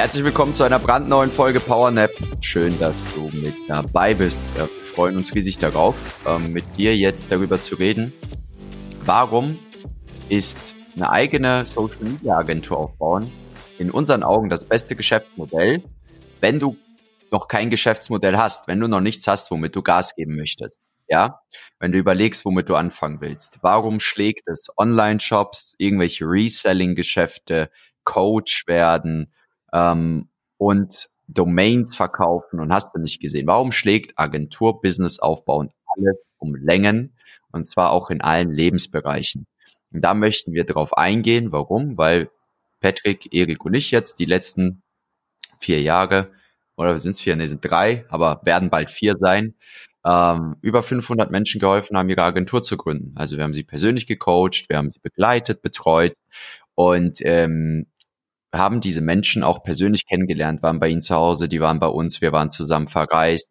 Herzlich willkommen zu einer brandneuen Folge PowerNap. Schön, dass du mit dabei bist. Wir freuen uns riesig darauf, ähm, mit dir jetzt darüber zu reden. Warum ist eine eigene Social Media Agentur aufbauen in unseren Augen das beste Geschäftsmodell, wenn du noch kein Geschäftsmodell hast, wenn du noch nichts hast, womit du Gas geben möchtest? Ja, wenn du überlegst, womit du anfangen willst. Warum schlägt es Online-Shops, irgendwelche Reselling-Geschäfte, Coach werden, ähm, und Domains verkaufen und hast du nicht gesehen. Warum schlägt Agentur Business aufbauen alles um Längen und zwar auch in allen Lebensbereichen? Und da möchten wir darauf eingehen. Warum? Weil Patrick, Erik und ich jetzt die letzten vier Jahre oder sind es vier, ne, sind drei, aber werden bald vier sein, ähm, über 500 Menschen geholfen haben, ihre Agentur zu gründen. Also wir haben sie persönlich gecoacht, wir haben sie begleitet, betreut und ähm, haben diese Menschen auch persönlich kennengelernt, waren bei ihnen zu Hause, die waren bei uns, wir waren zusammen verreist.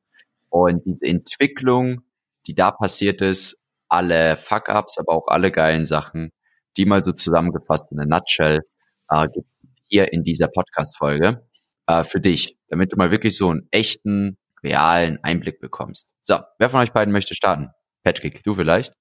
Und diese Entwicklung, die da passiert ist, alle Fuck-ups, aber auch alle geilen Sachen, die mal so zusammengefasst in a nutshell, äh, gibt's hier in dieser Podcast-Folge äh, für dich, damit du mal wirklich so einen echten, realen Einblick bekommst. So, wer von euch beiden möchte starten? Patrick, du vielleicht?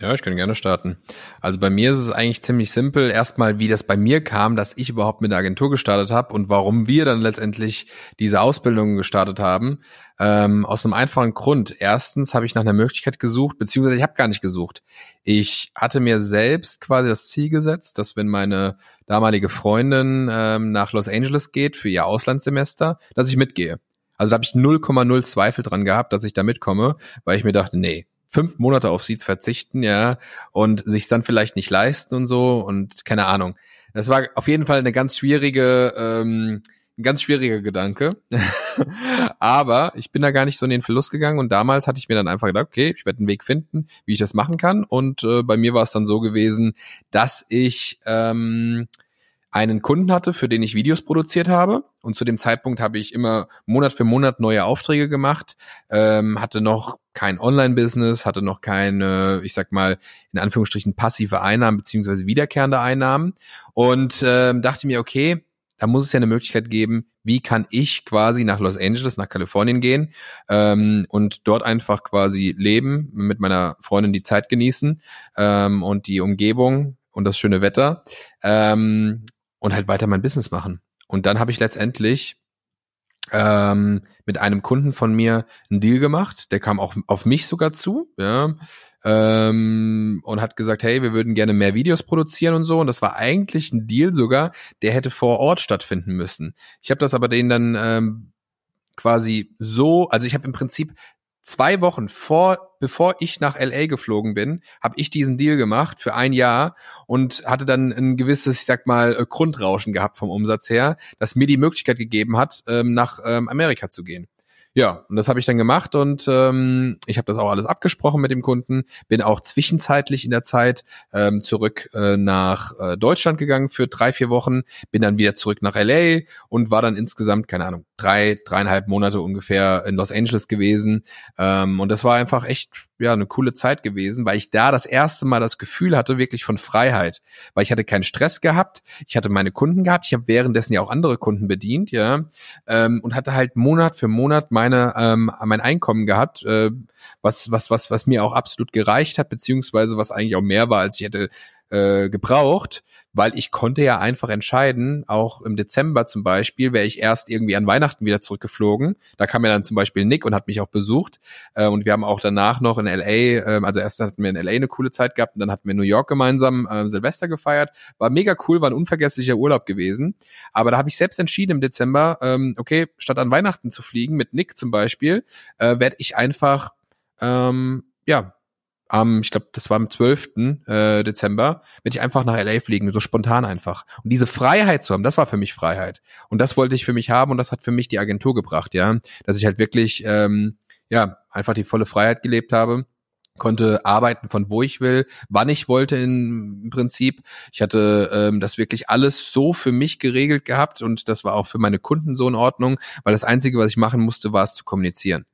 Ja, ich kann gerne starten. Also bei mir ist es eigentlich ziemlich simpel. Erstmal, wie das bei mir kam, dass ich überhaupt mit der Agentur gestartet habe und warum wir dann letztendlich diese Ausbildung gestartet haben. Ähm, aus einem einfachen Grund. Erstens habe ich nach einer Möglichkeit gesucht, beziehungsweise ich habe gar nicht gesucht. Ich hatte mir selbst quasi das Ziel gesetzt, dass wenn meine damalige Freundin ähm, nach Los Angeles geht für ihr Auslandssemester, dass ich mitgehe. Also da habe ich 0,0 Zweifel dran gehabt, dass ich da mitkomme, weil ich mir dachte, nee, fünf Monate auf zu verzichten, ja, und sich dann vielleicht nicht leisten und so und keine Ahnung. Das war auf jeden Fall eine ganz schwierige, ähm, ein ganz schwieriger Gedanke. Aber ich bin da gar nicht so in den Verlust gegangen und damals hatte ich mir dann einfach gedacht, okay, ich werde einen Weg finden, wie ich das machen kann. Und äh, bei mir war es dann so gewesen, dass ich ähm, einen Kunden hatte, für den ich Videos produziert habe. Und zu dem Zeitpunkt habe ich immer Monat für Monat neue Aufträge gemacht, ähm, hatte noch kein Online-Business, hatte noch keine, ich sag mal, in Anführungsstrichen passive Einnahmen beziehungsweise wiederkehrende Einnahmen und ähm, dachte mir, okay, da muss es ja eine Möglichkeit geben, wie kann ich quasi nach Los Angeles, nach Kalifornien gehen ähm, und dort einfach quasi leben, mit meiner Freundin die Zeit genießen ähm, und die Umgebung und das schöne Wetter. Ähm, und halt weiter mein Business machen. Und dann habe ich letztendlich ähm, mit einem Kunden von mir einen Deal gemacht. Der kam auch auf mich sogar zu, ja, ähm, und hat gesagt, hey, wir würden gerne mehr Videos produzieren und so. Und das war eigentlich ein Deal sogar, der hätte vor Ort stattfinden müssen. Ich habe das aber denen dann ähm, quasi so, also ich habe im Prinzip zwei Wochen vor, bevor ich nach LA geflogen bin, habe ich diesen Deal gemacht für ein Jahr und hatte dann ein gewisses, ich sag mal, äh, Grundrauschen gehabt vom Umsatz her, das mir die Möglichkeit gegeben hat, ähm, nach ähm, Amerika zu gehen. Ja, und das habe ich dann gemacht und ähm, ich habe das auch alles abgesprochen mit dem Kunden. Bin auch zwischenzeitlich in der Zeit ähm, zurück äh, nach äh, Deutschland gegangen für drei, vier Wochen, bin dann wieder zurück nach LA und war dann insgesamt, keine Ahnung, drei, dreieinhalb Monate ungefähr in Los Angeles gewesen. Ähm, und das war einfach echt ja eine coole Zeit gewesen, weil ich da das erste Mal das Gefühl hatte wirklich von Freiheit, weil ich hatte keinen Stress gehabt, ich hatte meine Kunden gehabt, ich habe währenddessen ja auch andere Kunden bedient, ja, ähm, und hatte halt Monat für Monat meine ähm, mein Einkommen gehabt, äh, was was was was mir auch absolut gereicht hat, beziehungsweise was eigentlich auch mehr war, als ich hätte äh, gebraucht, weil ich konnte ja einfach entscheiden, auch im Dezember zum Beispiel, wäre ich erst irgendwie an Weihnachten wieder zurückgeflogen. Da kam ja dann zum Beispiel Nick und hat mich auch besucht. Äh, und wir haben auch danach noch in LA, äh, also erst hatten wir in LA eine coole Zeit gehabt und dann hatten wir New York gemeinsam äh, Silvester gefeiert. War mega cool, war ein unvergesslicher Urlaub gewesen. Aber da habe ich selbst entschieden im Dezember, ähm, okay, statt an Weihnachten zu fliegen, mit Nick zum Beispiel, äh, werde ich einfach ähm, ja, am, ich glaube, das war am 12. Äh, Dezember, werde ich einfach nach LA fliegen, so spontan einfach. Und diese Freiheit zu haben, das war für mich Freiheit. Und das wollte ich für mich haben und das hat für mich die Agentur gebracht, ja. Dass ich halt wirklich, ähm, ja, einfach die volle Freiheit gelebt habe konnte arbeiten von wo ich will, wann ich wollte im Prinzip. Ich hatte ähm, das wirklich alles so für mich geregelt gehabt und das war auch für meine Kunden so in Ordnung, weil das Einzige, was ich machen musste, war es zu kommunizieren.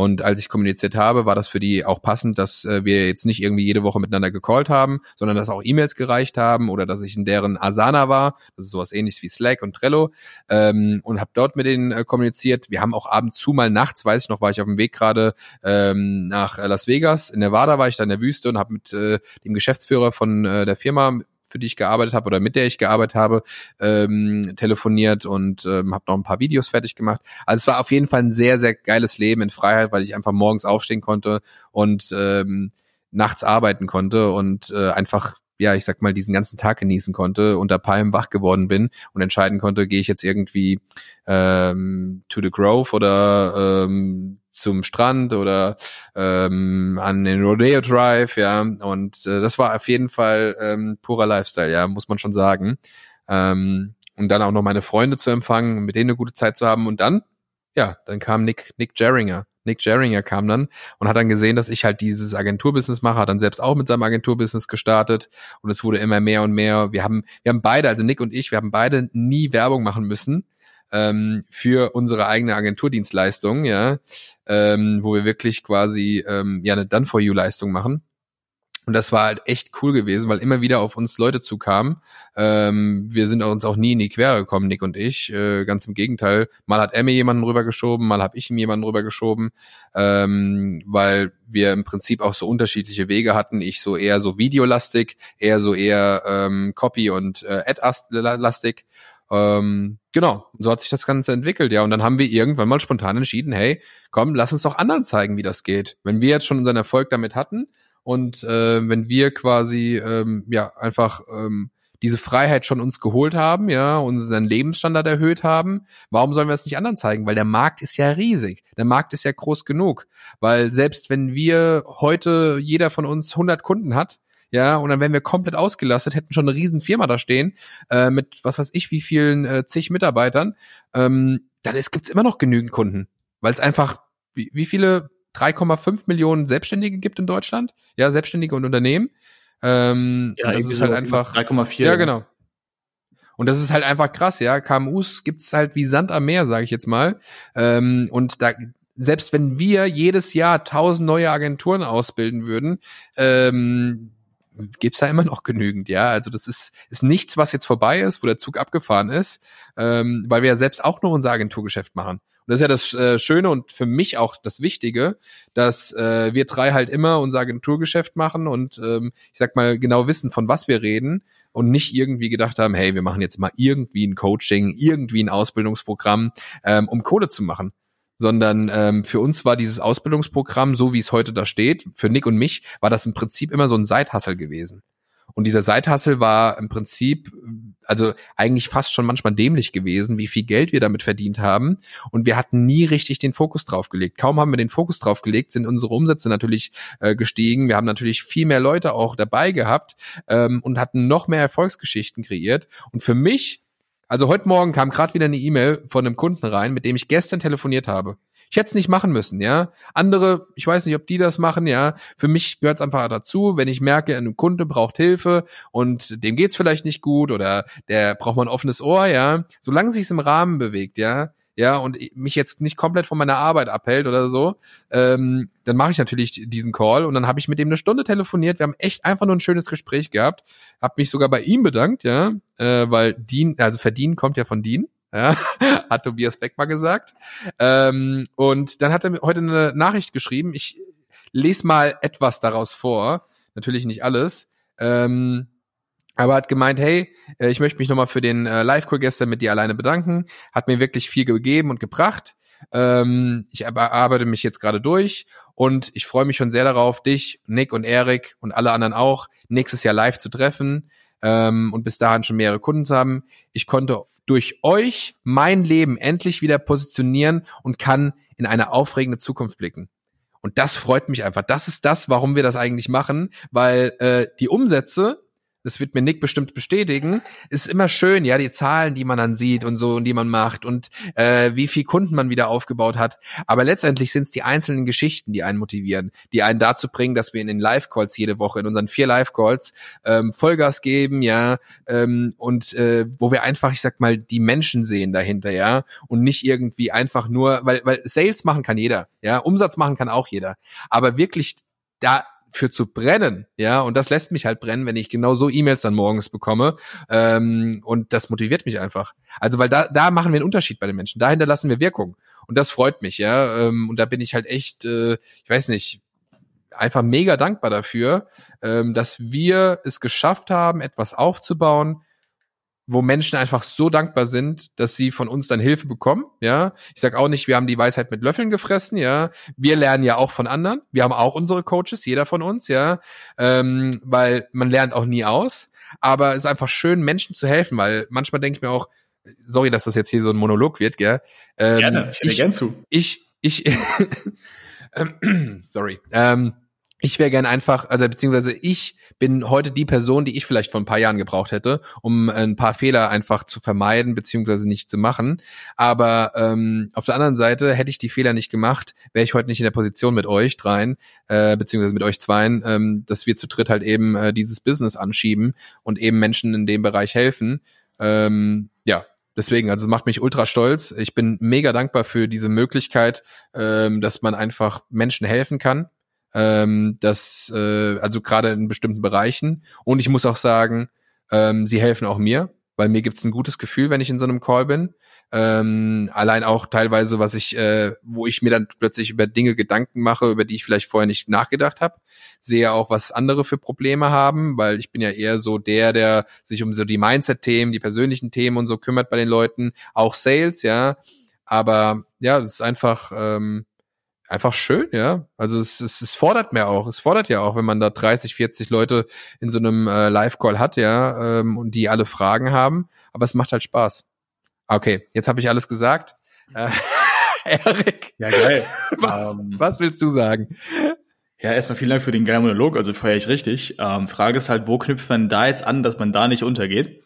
Und als ich kommuniziert habe, war das für die auch passend, dass äh, wir jetzt nicht irgendwie jede Woche miteinander gecallt haben, sondern dass auch E-Mails gereicht haben oder dass ich in deren Asana war, das ist sowas ähnliches wie Slack und Trello, ähm, und habe dort mit denen äh, kommuniziert. Wir haben auch ab und zu mal nachts, weiß ich noch, war ich auf dem Weg gerade ähm, nach Las Vegas. In Nevada war ich da in der Wüste und habe mit äh, dem Geschäftsführer von äh, der Firma für die ich gearbeitet habe oder mit der ich gearbeitet habe, ähm, telefoniert und ähm, habe noch ein paar Videos fertig gemacht. Also es war auf jeden Fall ein sehr, sehr geiles Leben in Freiheit, weil ich einfach morgens aufstehen konnte und ähm, nachts arbeiten konnte und äh, einfach ja, ich sag mal, diesen ganzen Tag genießen konnte, unter Palmen wach geworden bin und entscheiden konnte, gehe ich jetzt irgendwie ähm, to the Grove oder ähm, zum Strand oder ähm, an den Rodeo Drive, ja. Und äh, das war auf jeden Fall ähm, purer Lifestyle, ja, muss man schon sagen. Ähm, und dann auch noch meine Freunde zu empfangen, mit denen eine gute Zeit zu haben. Und dann, ja, dann kam Nick, Nick Jerringer. Nick Jerringer kam dann und hat dann gesehen, dass ich halt dieses Agenturbusiness mache, hat dann selbst auch mit seinem Agenturbusiness gestartet und es wurde immer mehr und mehr. Wir haben, wir haben beide, also Nick und ich, wir haben beide nie Werbung machen müssen ähm, für unsere eigene Agenturdienstleistung, ja, ähm, wo wir wirklich quasi ähm, ja eine Done for You Leistung machen. Und das war halt echt cool gewesen, weil immer wieder auf uns Leute zukamen. Ähm, wir sind uns auch nie in die Quere gekommen, Nick und ich. Äh, ganz im Gegenteil. Mal hat er mir jemanden rübergeschoben, mal habe ich ihm jemanden rübergeschoben, ähm, weil wir im Prinzip auch so unterschiedliche Wege hatten. Ich so eher so videolastig, eher so eher ähm, Copy und äh, Ad-lastig. Ähm, genau, so hat sich das Ganze entwickelt, ja. Und dann haben wir irgendwann mal spontan entschieden, hey, komm, lass uns doch anderen zeigen, wie das geht. Wenn wir jetzt schon unseren Erfolg damit hatten und äh, wenn wir quasi ähm, ja einfach ähm, diese Freiheit schon uns geholt haben, ja, unseren Lebensstandard erhöht haben, warum sollen wir es nicht anderen zeigen? Weil der Markt ist ja riesig. Der Markt ist ja groß genug. Weil selbst wenn wir heute jeder von uns 100 Kunden hat, ja, und dann wären wir komplett ausgelastet, hätten schon eine riesen Firma da stehen, äh, mit was weiß ich wie vielen äh, zig Mitarbeitern, ähm, dann ist, gibt's immer noch genügend Kunden. Weil es einfach, wie, wie viele 3,5 Millionen Selbstständige gibt in Deutschland? Ja, Selbstständige und Unternehmen. Ähm, ja, das ist halt einfach 3,4. Ja, genau. Und das ist halt einfach krass, ja. KMUs gibt's halt wie Sand am Meer, sage ich jetzt mal. Ähm, und da, selbst wenn wir jedes Jahr tausend neue Agenturen ausbilden würden, ähm, gibt's da immer noch genügend, ja. Also das ist, ist nichts, was jetzt vorbei ist, wo der Zug abgefahren ist, ähm, weil wir ja selbst auch noch unser Agenturgeschäft machen. Und das ist ja das äh, Schöne und für mich auch das Wichtige, dass äh, wir drei halt immer unser Agenturgeschäft machen und ähm, ich sag mal genau wissen, von was wir reden und nicht irgendwie gedacht haben, hey, wir machen jetzt mal irgendwie ein Coaching, irgendwie ein Ausbildungsprogramm, ähm, um Kohle zu machen sondern ähm, für uns war dieses Ausbildungsprogramm, so wie es heute da steht, für Nick und mich, war das im Prinzip immer so ein Seithassel gewesen. Und dieser Seithassel war im Prinzip, also eigentlich fast schon manchmal dämlich gewesen, wie viel Geld wir damit verdient haben. Und wir hatten nie richtig den Fokus drauf gelegt. Kaum haben wir den Fokus drauf gelegt, sind unsere Umsätze natürlich äh, gestiegen. Wir haben natürlich viel mehr Leute auch dabei gehabt ähm, und hatten noch mehr Erfolgsgeschichten kreiert. Und für mich also heute Morgen kam gerade wieder eine E-Mail von einem Kunden rein, mit dem ich gestern telefoniert habe. Ich hätte es nicht machen müssen, ja. Andere, ich weiß nicht, ob die das machen, ja. Für mich gehört es einfach dazu, wenn ich merke, ein Kunde braucht Hilfe und dem geht's vielleicht nicht gut oder der braucht mal ein offenes Ohr, ja. Solange sich's im Rahmen bewegt, ja, ja, und mich jetzt nicht komplett von meiner Arbeit abhält oder so, ähm, dann mache ich natürlich diesen Call und dann habe ich mit dem eine Stunde telefoniert. Wir haben echt einfach nur ein schönes Gespräch gehabt. Habe mich sogar bei ihm bedankt, ja, äh, weil Dean, also verdienen kommt ja von Dean. Ja, hat Tobias Beck mal gesagt. Ähm, und dann hat er mir heute eine Nachricht geschrieben. Ich lese mal etwas daraus vor. Natürlich nicht alles. Ähm, aber hat gemeint, hey, äh, ich möchte mich nochmal für den äh, Live-Call gestern mit dir alleine bedanken. Hat mir wirklich viel gegeben und gebracht. Ähm, ich arbeite mich jetzt gerade durch und ich freue mich schon sehr darauf, dich, Nick und Erik und alle anderen auch nächstes Jahr live zu treffen ähm, und bis dahin schon mehrere Kunden zu haben. Ich konnte durch euch mein Leben endlich wieder positionieren und kann in eine aufregende Zukunft blicken. Und das freut mich einfach. Das ist das, warum wir das eigentlich machen, weil äh, die Umsätze das wird mir Nick bestimmt bestätigen, ist immer schön, ja, die Zahlen, die man dann sieht und so und die man macht und äh, wie viel Kunden man wieder aufgebaut hat. Aber letztendlich sind es die einzelnen Geschichten, die einen motivieren, die einen dazu bringen, dass wir in den Live-Calls jede Woche, in unseren vier Live-Calls, ähm, Vollgas geben, ja, ähm, und äh, wo wir einfach, ich sag mal, die Menschen sehen dahinter, ja, und nicht irgendwie einfach nur, weil, weil Sales machen kann jeder, ja, Umsatz machen kann auch jeder. Aber wirklich da für zu brennen, ja, und das lässt mich halt brennen, wenn ich genau so E-Mails dann morgens bekomme. Ähm, und das motiviert mich einfach. Also, weil da, da machen wir einen Unterschied bei den Menschen. Da hinterlassen wir Wirkung. Und das freut mich, ja. Ähm, und da bin ich halt echt, äh, ich weiß nicht, einfach mega dankbar dafür, ähm, dass wir es geschafft haben, etwas aufzubauen, wo Menschen einfach so dankbar sind, dass sie von uns dann Hilfe bekommen, ja. Ich sag auch nicht, wir haben die Weisheit mit Löffeln gefressen, ja. Wir lernen ja auch von anderen. Wir haben auch unsere Coaches, jeder von uns, ja. Ähm, weil man lernt auch nie aus. Aber es ist einfach schön, Menschen zu helfen, weil manchmal denke ich mir auch, sorry, dass das jetzt hier so ein Monolog wird, gell. Ähm, Gerne, ich, gern zu. Ich, ich, sorry. Ähm, ich wäre gern einfach, also beziehungsweise ich bin heute die Person, die ich vielleicht vor ein paar Jahren gebraucht hätte, um ein paar Fehler einfach zu vermeiden beziehungsweise nicht zu machen. Aber ähm, auf der anderen Seite hätte ich die Fehler nicht gemacht, wäre ich heute nicht in der Position mit euch dreien äh, beziehungsweise mit euch zweien, ähm, dass wir zu dritt halt eben äh, dieses Business anschieben und eben Menschen in dem Bereich helfen. Ähm, ja, deswegen, also es macht mich ultra stolz. Ich bin mega dankbar für diese Möglichkeit, ähm, dass man einfach Menschen helfen kann ähm, das, äh, also gerade in bestimmten Bereichen. Und ich muss auch sagen, ähm, sie helfen auch mir, weil mir gibt's ein gutes Gefühl, wenn ich in so einem Call bin. Ähm, allein auch teilweise, was ich, äh, wo ich mir dann plötzlich über Dinge Gedanken mache, über die ich vielleicht vorher nicht nachgedacht habe. Sehe auch, was andere für Probleme haben, weil ich bin ja eher so der, der sich um so die Mindset-Themen, die persönlichen Themen und so kümmert bei den Leuten, auch Sales, ja. Aber ja, es ist einfach, ähm, einfach schön, ja. Also es, es, es fordert mehr auch. Es fordert ja auch, wenn man da 30, 40 Leute in so einem äh, Live-Call hat, ja, ähm, und die alle Fragen haben. Aber es macht halt Spaß. Okay, jetzt habe ich alles gesagt. Äh, Erik. Ja, geil. Was, um, ähm, was willst du sagen? Ja, erstmal vielen Dank für den geilen Monolog, also feiere ich richtig. Ähm, Frage ist halt, wo knüpft man da jetzt an, dass man da nicht untergeht?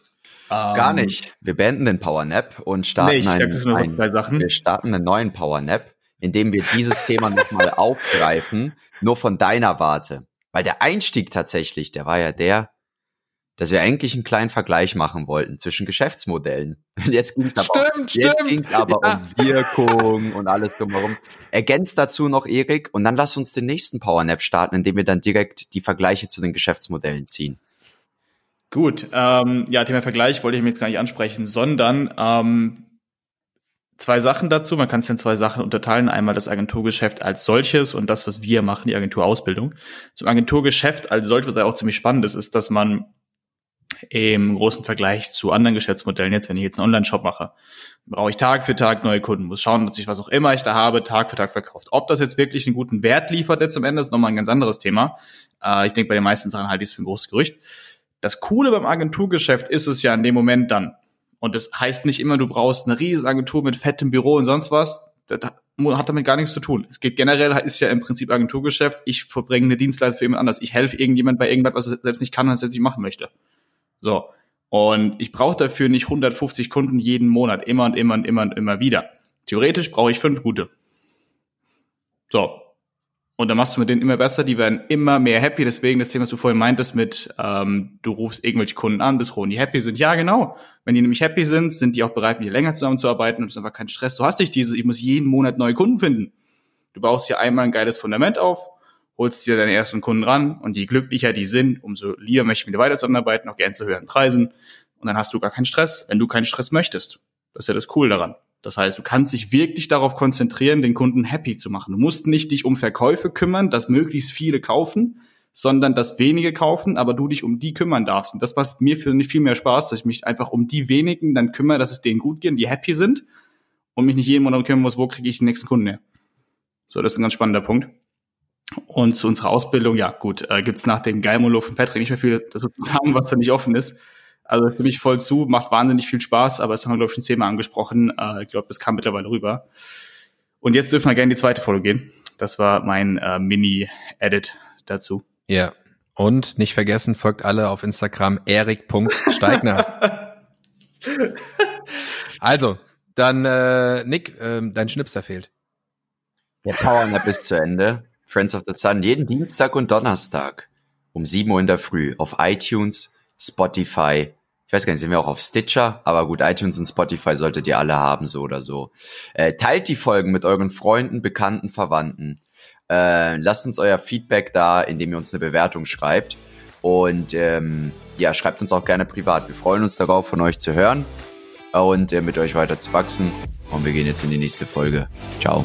Gar ähm, nicht. Wir beenden den Power Nap und starten nee, einen, ein, wir starten einen neuen Power Nap indem wir dieses Thema nochmal aufgreifen, nur von deiner Warte. Weil der Einstieg tatsächlich, der war ja der, dass wir eigentlich einen kleinen Vergleich machen wollten zwischen Geschäftsmodellen. Und jetzt ging es aber, stimmt, jetzt stimmt. Ging's aber ja. um Wirkung und alles drumherum. Ergänzt dazu noch Erik und dann lass uns den nächsten Powernap starten, indem wir dann direkt die Vergleiche zu den Geschäftsmodellen ziehen. Gut, ähm, ja, Thema Vergleich wollte ich mir jetzt gar nicht ansprechen, sondern ähm, zwei Sachen dazu. Man kann es in zwei Sachen unterteilen. Einmal das Agenturgeschäft als solches und das, was wir machen, die Agenturausbildung. Zum Agenturgeschäft als solches, was ja auch ziemlich spannend ist, ist, dass man im großen Vergleich zu anderen Geschäftsmodellen, jetzt wenn ich jetzt einen Online-Shop mache, brauche ich Tag für Tag neue Kunden, muss schauen, dass ich was auch immer ich da habe, Tag für Tag verkauft. Ob das jetzt wirklich einen guten Wert liefert jetzt am Ende, ist nochmal ein ganz anderes Thema. Äh, ich denke, bei den meisten Sachen halte ich es für ein großes Gerücht. Das Coole beim Agenturgeschäft ist es ja in dem Moment dann, und das heißt nicht immer, du brauchst eine Riesenagentur mit fettem Büro und sonst was. Das hat damit gar nichts zu tun. Es geht generell, ist ja im Prinzip Agenturgeschäft. Ich verbringe eine Dienstleistung für jemand anders. Ich helfe irgendjemand bei irgendwas, was er selbst nicht kann und selbst nicht machen möchte. So. Und ich brauche dafür nicht 150 Kunden jeden Monat, immer und immer und immer und immer wieder. Theoretisch brauche ich fünf gute. So. Und dann machst du mit denen immer besser, die werden immer mehr happy. Deswegen das Thema, was du vorhin meintest mit, ähm, du rufst irgendwelche Kunden an, bis froh die happy sind. Ja, genau. Wenn die nämlich happy sind, sind die auch bereit, mit dir länger zusammenzuarbeiten und es ist einfach kein Stress. Du hast nicht dieses, ich muss jeden Monat neue Kunden finden. Du baust hier einmal ein geiles Fundament auf, holst dir deine ersten Kunden ran und je glücklicher die sind, umso lieber möchte ich mit dir weiter zusammenarbeiten, auch gern zu höheren Preisen. Und dann hast du gar keinen Stress, wenn du keinen Stress möchtest. Das ist ja das Cool daran. Das heißt, du kannst dich wirklich darauf konzentrieren, den Kunden happy zu machen. Du musst nicht dich um Verkäufe kümmern, dass möglichst viele kaufen, sondern dass wenige kaufen, aber du dich um die kümmern darfst. Und das macht mir viel, mehr Spaß, dass ich mich einfach um die wenigen dann kümmere, dass es denen gut geht, die happy sind und mich nicht jeden Monat kümmern muss, wo kriege ich den nächsten Kunden her. So, das ist ein ganz spannender Punkt. Und zu unserer Ausbildung, ja gut, äh, gibt's nach dem Geilmolo von Patrick nicht mehr viel dazu zu sagen, was da nicht offen ist. Also für mich voll zu, macht wahnsinnig viel Spaß, aber das haben wir, glaube ich, schon zehnmal angesprochen. Äh, ich glaube, das kam mittlerweile rüber. Und jetzt dürfen wir gerne in die zweite Folge gehen. Das war mein äh, Mini-Edit dazu. Ja. Und nicht vergessen, folgt alle auf Instagram erik.steigner. also, dann äh, Nick, äh, dein Schnipser fehlt. Der Powernap ist zu Ende. Friends of the Sun jeden Dienstag und Donnerstag um 7 Uhr in der Früh auf iTunes, Spotify. Ich weiß gar nicht, sind wir auch auf Stitcher? Aber gut, iTunes und Spotify solltet ihr alle haben, so oder so. Äh, teilt die Folgen mit euren Freunden, Bekannten, Verwandten. Äh, lasst uns euer Feedback da, indem ihr uns eine Bewertung schreibt. Und ähm, ja, schreibt uns auch gerne privat. Wir freuen uns darauf, von euch zu hören und äh, mit euch weiter zu wachsen. Und wir gehen jetzt in die nächste Folge. Ciao.